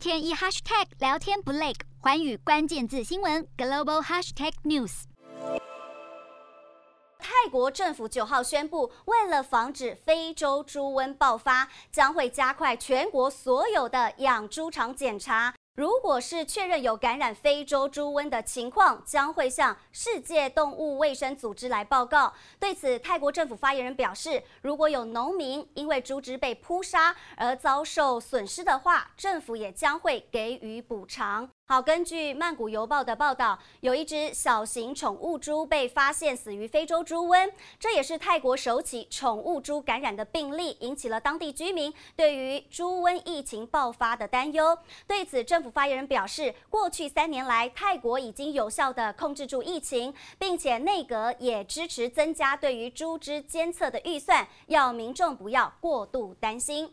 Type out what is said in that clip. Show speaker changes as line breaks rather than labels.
天一 hashtag 聊天不累，寰宇关键字新闻 global hashtag news。
泰国政府九号宣布，为了防止非洲猪瘟爆发，将会加快全国所有的养猪场检查。如果是确认有感染非洲猪瘟的情况，将会向世界动物卫生组织来报告。对此，泰国政府发言人表示，如果有农民因为猪只被扑杀而遭受损失的话，政府也将会给予补偿。好，根据曼谷邮报的报道，有一只小型宠物猪被发现死于非洲猪瘟，这也是泰国首起宠物猪感染的病例，引起了当地居民对于猪瘟疫情爆发的担忧。对此，政府发言人表示，过去三年来，泰国已经有效地控制住疫情，并且内阁也支持增加对于猪只监测的预算，要民众不要过度担心。